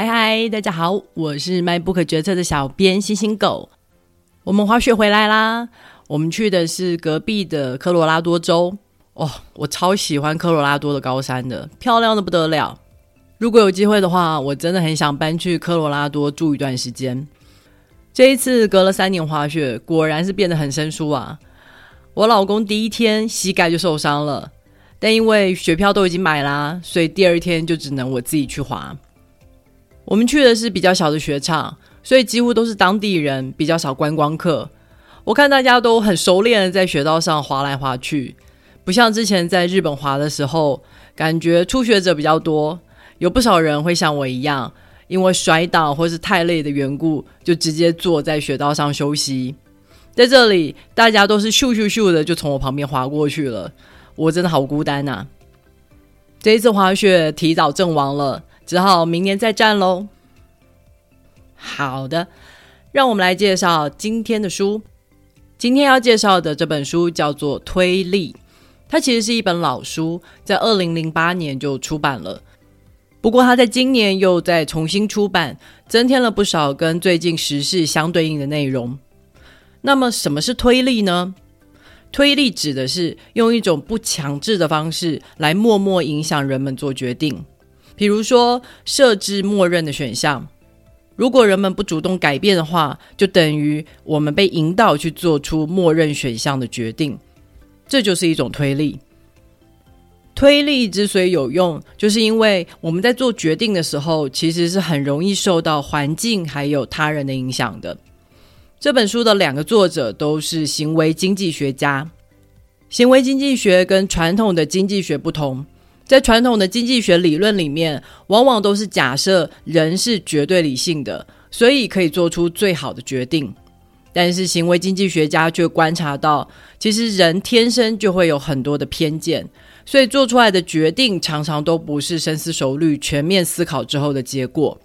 嗨嗨，大家好，我是卖不可决策的小编星星狗。我们滑雪回来啦，我们去的是隔壁的科罗拉多州。哦，我超喜欢科罗拉多的高山的，漂亮的不得了。如果有机会的话，我真的很想搬去科罗拉多住一段时间。这一次隔了三年滑雪，果然是变得很生疏啊。我老公第一天膝盖就受伤了，但因为雪票都已经买啦，所以第二天就只能我自己去滑。我们去的是比较小的雪场，所以几乎都是当地人，比较少观光客。我看大家都很熟练的在雪道上滑来滑去，不像之前在日本滑的时候，感觉初学者比较多，有不少人会像我一样，因为摔倒或是太累的缘故，就直接坐在雪道上休息。在这里，大家都是咻咻咻的就从我旁边滑过去了，我真的好孤单呐。这一次滑雪提早阵亡了。只好明年再战喽。好的，让我们来介绍今天的书。今天要介绍的这本书叫做《推力》，它其实是一本老书，在二零零八年就出版了。不过，它在今年又再重新出版，增添了不少跟最近时事相对应的内容。那么，什么是推力呢？推力指的是用一种不强制的方式来默默影响人们做决定。比如说，设置默认的选项，如果人们不主动改变的话，就等于我们被引导去做出默认选项的决定，这就是一种推力。推力之所以有用，就是因为我们在做决定的时候，其实是很容易受到环境还有他人的影响的。这本书的两个作者都是行为经济学家，行为经济学跟传统的经济学不同。在传统的经济学理论里面，往往都是假设人是绝对理性的，所以可以做出最好的决定。但是行为经济学家却观察到，其实人天生就会有很多的偏见，所以做出来的决定常常都不是深思熟虑、全面思考之后的结果。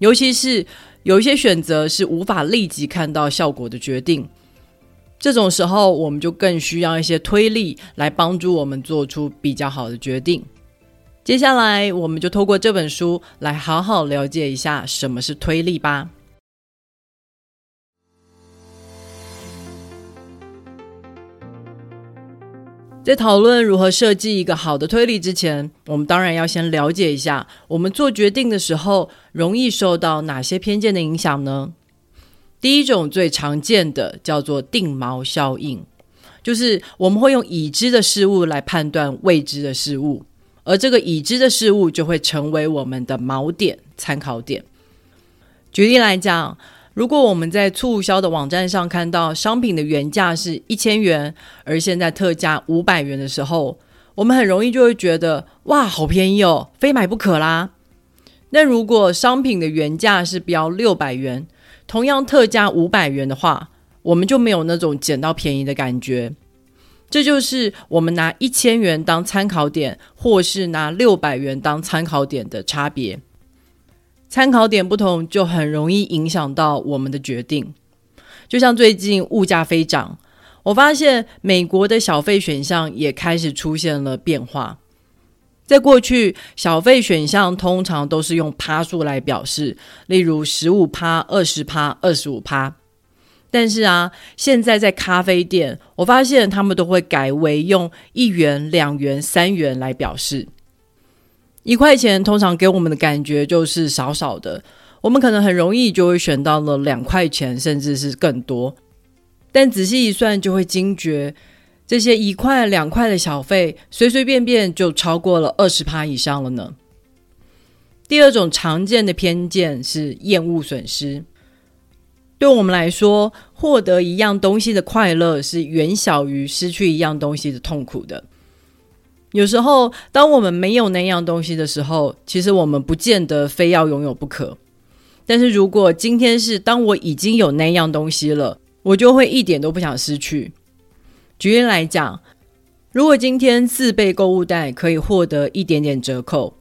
尤其是有一些选择是无法立即看到效果的决定。这种时候，我们就更需要一些推力来帮助我们做出比较好的决定。接下来，我们就透过这本书来好好了解一下什么是推力吧。在讨论如何设计一个好的推力之前，我们当然要先了解一下，我们做决定的时候容易受到哪些偏见的影响呢？第一种最常见的叫做定锚效应，就是我们会用已知的事物来判断未知的事物，而这个已知的事物就会成为我们的锚点、参考点。举例来讲，如果我们在促销的网站上看到商品的原价是一千元，而现在特价五百元的时候，我们很容易就会觉得哇，好便宜哦，非买不可啦。那如果商品的原价是标六百元，同样特价五百元的话，我们就没有那种捡到便宜的感觉。这就是我们拿一千元当参考点，或是拿六百元当参考点的差别。参考点不同，就很容易影响到我们的决定。就像最近物价飞涨，我发现美国的小费选项也开始出现了变化。在过去，小费选项通常都是用趴数来表示，例如十五趴、二十趴、二十五趴。但是啊，现在在咖啡店，我发现他们都会改为用一元、两元、三元来表示。一块钱通常给我们的感觉就是少少的，我们可能很容易就会选到了两块钱，甚至是更多。但仔细一算，就会惊觉。这些一块两块的小费，随随便便就超过了二十趴以上了呢。第二种常见的偏见是厌恶损失。对我们来说，获得一样东西的快乐是远小于失去一样东西的痛苦的。有时候，当我们没有那样东西的时候，其实我们不见得非要拥有不可。但是如果今天是当我已经有那样东西了，我就会一点都不想失去。举例来讲，如果今天自备购物袋可以获得一点点折扣，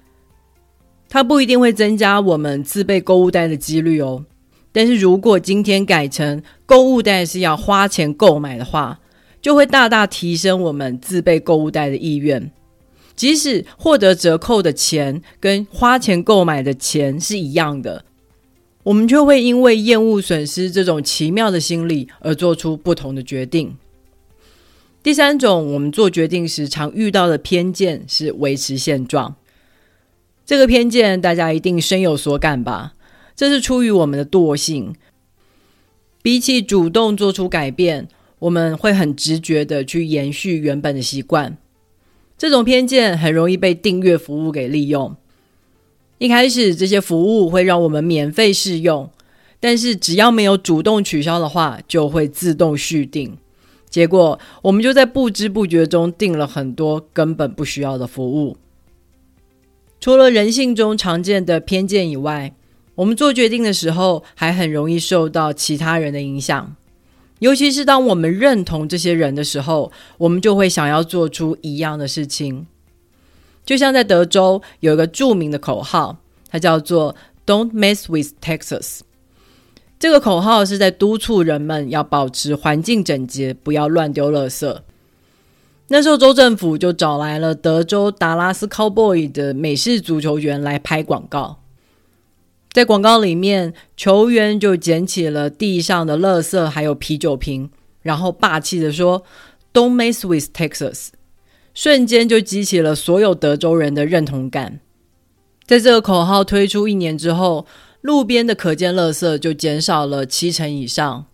它不一定会增加我们自备购物袋的几率哦。但是如果今天改成购物袋是要花钱购买的话，就会大大提升我们自备购物袋的意愿。即使获得折扣的钱跟花钱购买的钱是一样的，我们就会因为厌恶损失这种奇妙的心理而做出不同的决定。第三种，我们做决定时常遇到的偏见是维持现状。这个偏见大家一定深有所感吧？这是出于我们的惰性，比起主动做出改变，我们会很直觉地去延续原本的习惯。这种偏见很容易被订阅服务给利用。一开始，这些服务会让我们免费试用，但是只要没有主动取消的话，就会自动续订。结果，我们就在不知不觉中订了很多根本不需要的服务。除了人性中常见的偏见以外，我们做决定的时候，还很容易受到其他人的影响。尤其是当我们认同这些人的时候，我们就会想要做出一样的事情。就像在德州有一个著名的口号，它叫做 “Don't mess with Texas”。这个口号是在督促人们要保持环境整洁，不要乱丢垃圾。那时候州政府就找来了德州达拉斯 Cowboy 的美式足球员来拍广告。在广告里面，球员就捡起了地上的垃圾，还有啤酒瓶，然后霸气的说：“Don't mess with Texas。”瞬间就激起了所有德州人的认同感。在这个口号推出一年之后，路边的可见垃圾就减少了七成以上。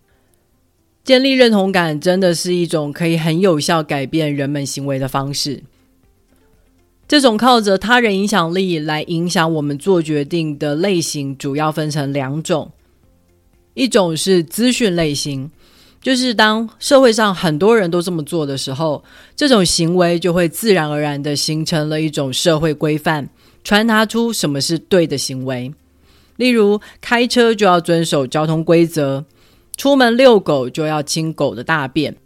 建立认同感真的是一种可以很有效改变人们行为的方式。这种靠着他人影响力来影响我们做决定的类型，主要分成两种。一种是资讯类型，就是当社会上很多人都这么做的时候，这种行为就会自然而然地形成了一种社会规范，传达出什么是对的行为。例如，开车就要遵守交通规则，出门遛狗就要清狗的大便。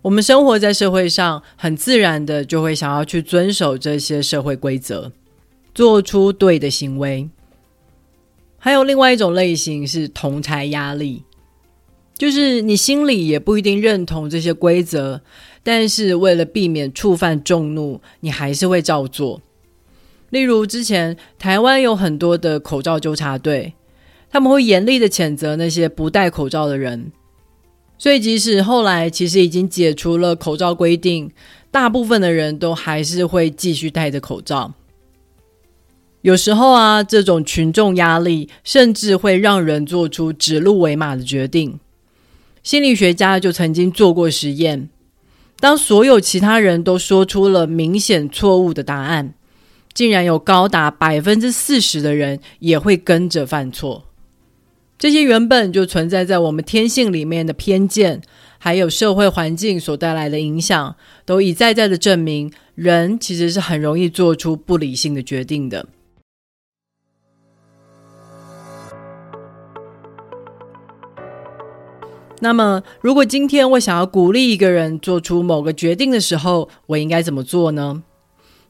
我们生活在社会上，很自然的就会想要去遵守这些社会规则，做出对的行为。还有另外一种类型是同侪压力，就是你心里也不一定认同这些规则，但是为了避免触犯众怒，你还是会照做。例如，之前台湾有很多的口罩纠察队，他们会严厉的谴责那些不戴口罩的人。所以，即使后来其实已经解除了口罩规定，大部分的人都还是会继续戴着口罩。有时候啊，这种群众压力甚至会让人做出指鹿为马的决定。心理学家就曾经做过实验，当所有其他人都说出了明显错误的答案。竟然有高达百分之四十的人也会跟着犯错。这些原本就存在在我们天性里面的偏见，还有社会环境所带来的影响，都一再再的证明，人其实是很容易做出不理性的决定的。那么，如果今天我想要鼓励一个人做出某个决定的时候，我应该怎么做呢？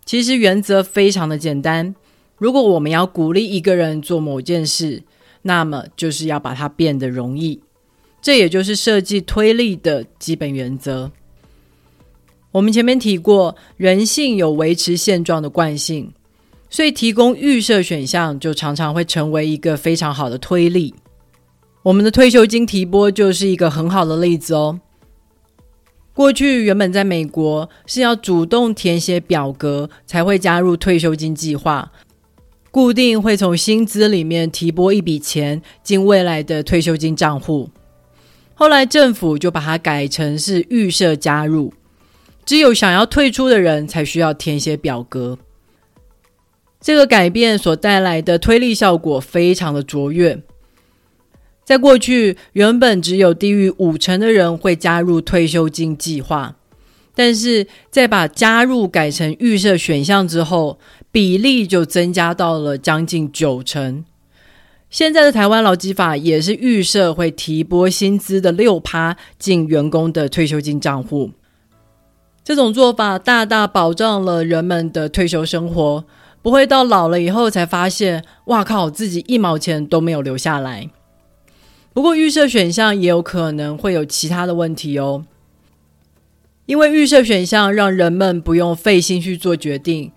其实原则非常的简单，如果我们要鼓励一个人做某件事，那么就是要把它变得容易。这也就是设计推力的基本原则。我们前面提过，人性有维持现状的惯性，所以提供预设选项就常常会成为一个非常好的推力。我们的退休金提拨就是一个很好的例子哦。过去原本在美国是要主动填写表格才会加入退休金计划，固定会从薪资里面提拨一笔钱进未来的退休金账户。后来政府就把它改成是预设加入，只有想要退出的人才需要填写表格。这个改变所带来的推力效果非常的卓越。在过去，原本只有低于五成的人会加入退休金计划，但是在把加入改成预设选项之后，比例就增加到了将近九成。现在的台湾劳基法也是预设会提拨薪资的六趴进员工的退休金账户。这种做法大大保障了人们的退休生活，不会到老了以后才发现，哇靠，自己一毛钱都没有留下来。不过，预设选项也有可能会有其他的问题哦。因为预设选项让人们不用费心去做决定，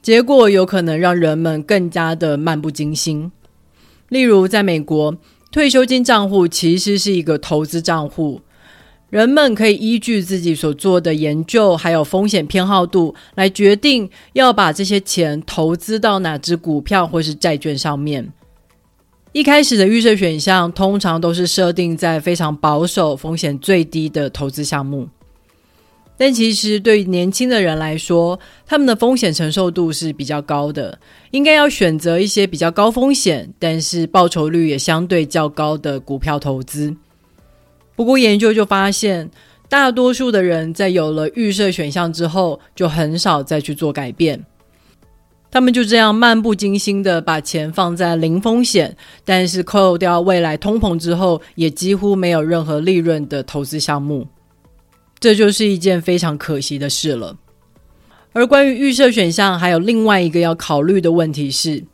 结果有可能让人们更加的漫不经心。例如，在美国，退休金账户其实是一个投资账户，人们可以依据自己所做的研究还有风险偏好度来决定要把这些钱投资到哪只股票或是债券上面。一开始的预设选项通常都是设定在非常保守、风险最低的投资项目。但其实对于年轻的人来说，他们的风险承受度是比较高的，应该要选择一些比较高风险，但是报酬率也相对较高的股票投资。不过研究就发现，大多数的人在有了预设选项之后，就很少再去做改变。他们就这样漫不经心的把钱放在零风险，但是扣掉未来通膨之后，也几乎没有任何利润的投资项目。这就是一件非常可惜的事了。而关于预设选项，还有另外一个要考虑的问题是，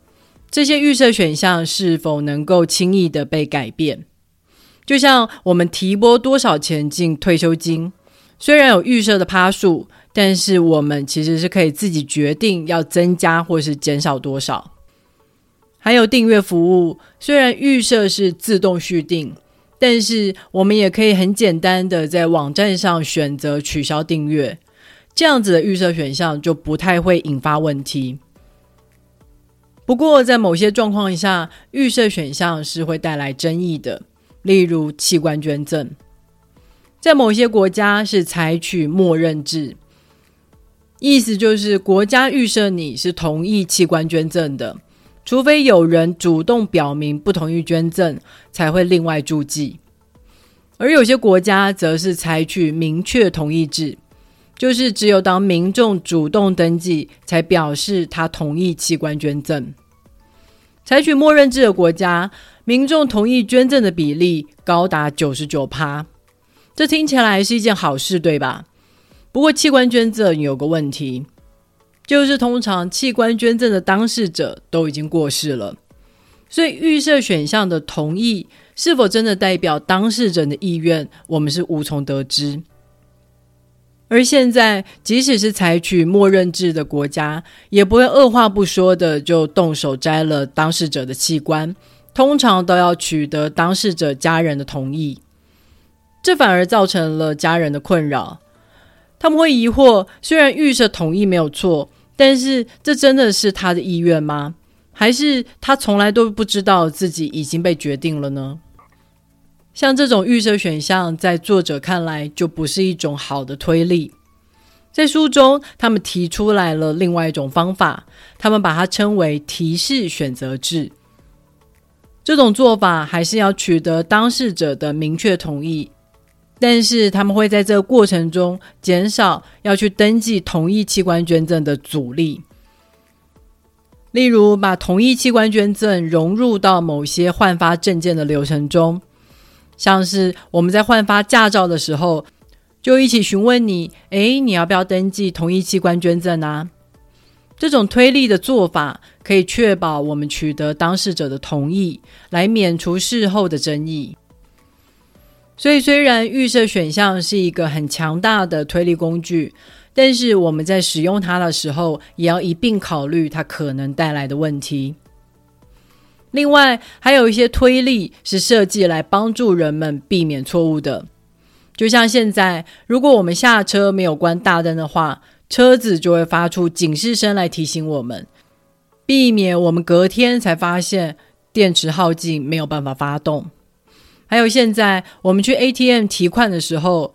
这些预设选项是否能够轻易的被改变？就像我们提拨多少钱进退休金，虽然有预设的趴数，但是我们其实是可以自己决定要增加或是减少多少。还有订阅服务，虽然预设是自动续订。但是我们也可以很简单的在网站上选择取消订阅，这样子的预设选项就不太会引发问题。不过在某些状况下，预设选项是会带来争议的，例如器官捐赠，在某些国家是采取默认制，意思就是国家预设你是同意器官捐赠的。除非有人主动表明不同意捐赠，才会另外注记。而有些国家则是采取明确同意制，就是只有当民众主动登记，才表示他同意器官捐赠。采取默认制的国家，民众同意捐赠的比例高达九十九趴。这听起来是一件好事，对吧？不过器官捐赠有个问题。就是通常器官捐赠的当事者都已经过世了，所以预设选项的同意是否真的代表当事者的意愿，我们是无从得知。而现在，即使是采取默认制的国家，也不会二话不说的就动手摘了当事者的器官，通常都要取得当事者家人的同意，这反而造成了家人的困扰。他们会疑惑，虽然预设同意没有错。但是，这真的是他的意愿吗？还是他从来都不知道自己已经被决定了呢？像这种预设选项，在作者看来就不是一种好的推理。在书中，他们提出来了另外一种方法，他们把它称为提示选择制。这种做法还是要取得当事者的明确同意。但是他们会在这个过程中减少要去登记同意器官捐赠的阻力，例如把同意器官捐赠融入到某些换发证件的流程中，像是我们在换发驾照的时候，就一起询问你，诶，你要不要登记同意器官捐赠啊？这种推力的做法可以确保我们取得当事者的同意，来免除事后的争议。所以，虽然预设选项是一个很强大的推力工具，但是我们在使用它的时候，也要一并考虑它可能带来的问题。另外，还有一些推力是设计来帮助人们避免错误的。就像现在，如果我们下车没有关大灯的话，车子就会发出警示声来提醒我们，避免我们隔天才发现电池耗尽，没有办法发动。还有，现在我们去 ATM 提款的时候，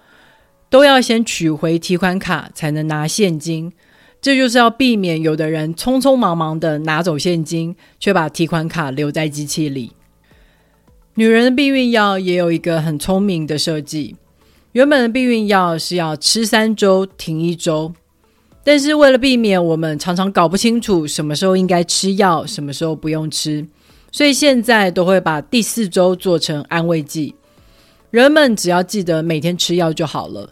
都要先取回提款卡才能拿现金，这就是要避免有的人匆匆忙忙的拿走现金，却把提款卡留在机器里。女人的避孕药也有一个很聪明的设计，原本的避孕药是要吃三周停一周，但是为了避免我们常常搞不清楚什么时候应该吃药，什么时候不用吃。所以现在都会把第四周做成安慰剂，人们只要记得每天吃药就好了。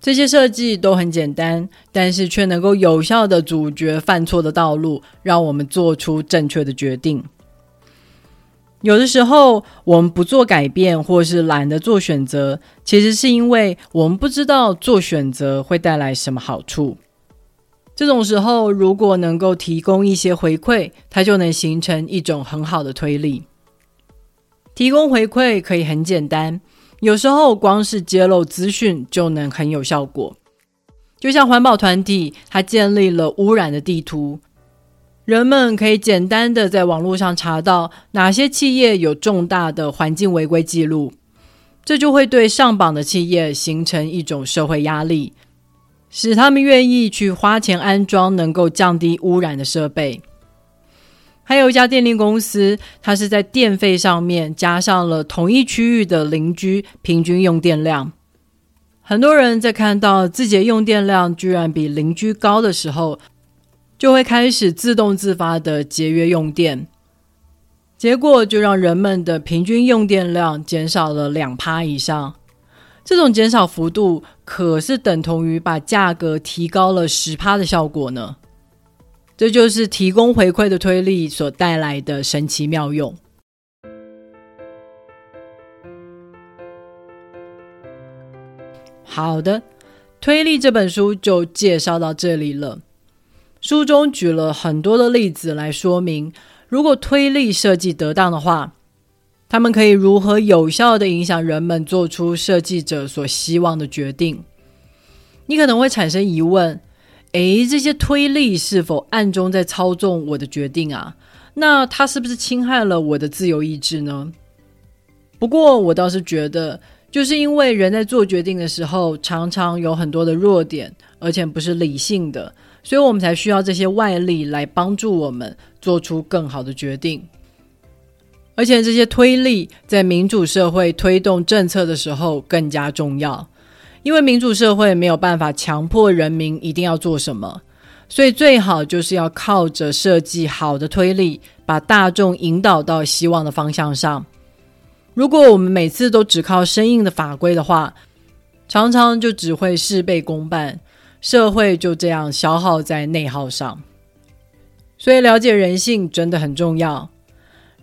这些设计都很简单，但是却能够有效的阻绝犯错的道路，让我们做出正确的决定。有的时候我们不做改变，或是懒得做选择，其实是因为我们不知道做选择会带来什么好处。这种时候，如果能够提供一些回馈，它就能形成一种很好的推力。提供回馈可以很简单，有时候光是揭露资讯就能很有效果。就像环保团体，它建立了污染的地图，人们可以简单的在网络上查到哪些企业有重大的环境违规记录，这就会对上榜的企业形成一种社会压力。使他们愿意去花钱安装能够降低污染的设备。还有一家电力公司，它是在电费上面加上了同一区域的邻居平均用电量。很多人在看到自己的用电量居然比邻居高的时候，就会开始自动自发的节约用电，结果就让人们的平均用电量减少了两趴以上。这种减少幅度可是等同于把价格提高了十趴的效果呢。这就是提供回馈的推力所带来的神奇妙用。好的，推力这本书就介绍到这里了。书中举了很多的例子来说明，如果推力设计得当的话。他们可以如何有效的影响人们做出设计者所希望的决定？你可能会产生疑问：诶，这些推力是否暗中在操纵我的决定啊？那它是不是侵害了我的自由意志呢？不过我倒是觉得，就是因为人在做决定的时候，常常有很多的弱点，而且不是理性的，所以我们才需要这些外力来帮助我们做出更好的决定。而且这些推力在民主社会推动政策的时候更加重要，因为民主社会没有办法强迫人民一定要做什么，所以最好就是要靠着设计好的推力，把大众引导到希望的方向上。如果我们每次都只靠生硬的法规的话，常常就只会事倍功半，社会就这样消耗在内耗上。所以了解人性真的很重要。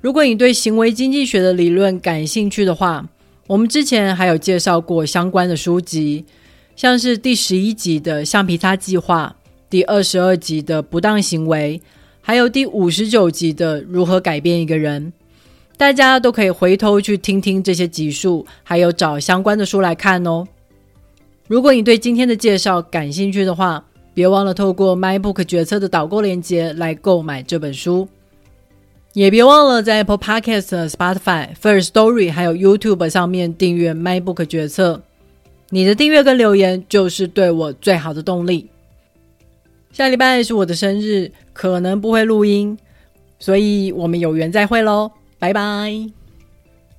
如果你对行为经济学的理论感兴趣的话，我们之前还有介绍过相关的书籍，像是第十一集的橡皮擦计划，第二十二集的不当行为，还有第五十九集的如何改变一个人。大家都可以回头去听听这些集数，还有找相关的书来看哦。如果你对今天的介绍感兴趣的话，别忘了透过 MyBook 决策的导购链接来购买这本书。也别忘了在 Apple Podcast、Spotify、First Story 还有 YouTube 上面订阅 MyBook 决策。你的订阅跟留言就是对我最好的动力。下礼拜是我的生日，可能不会录音，所以我们有缘再会喽，拜拜。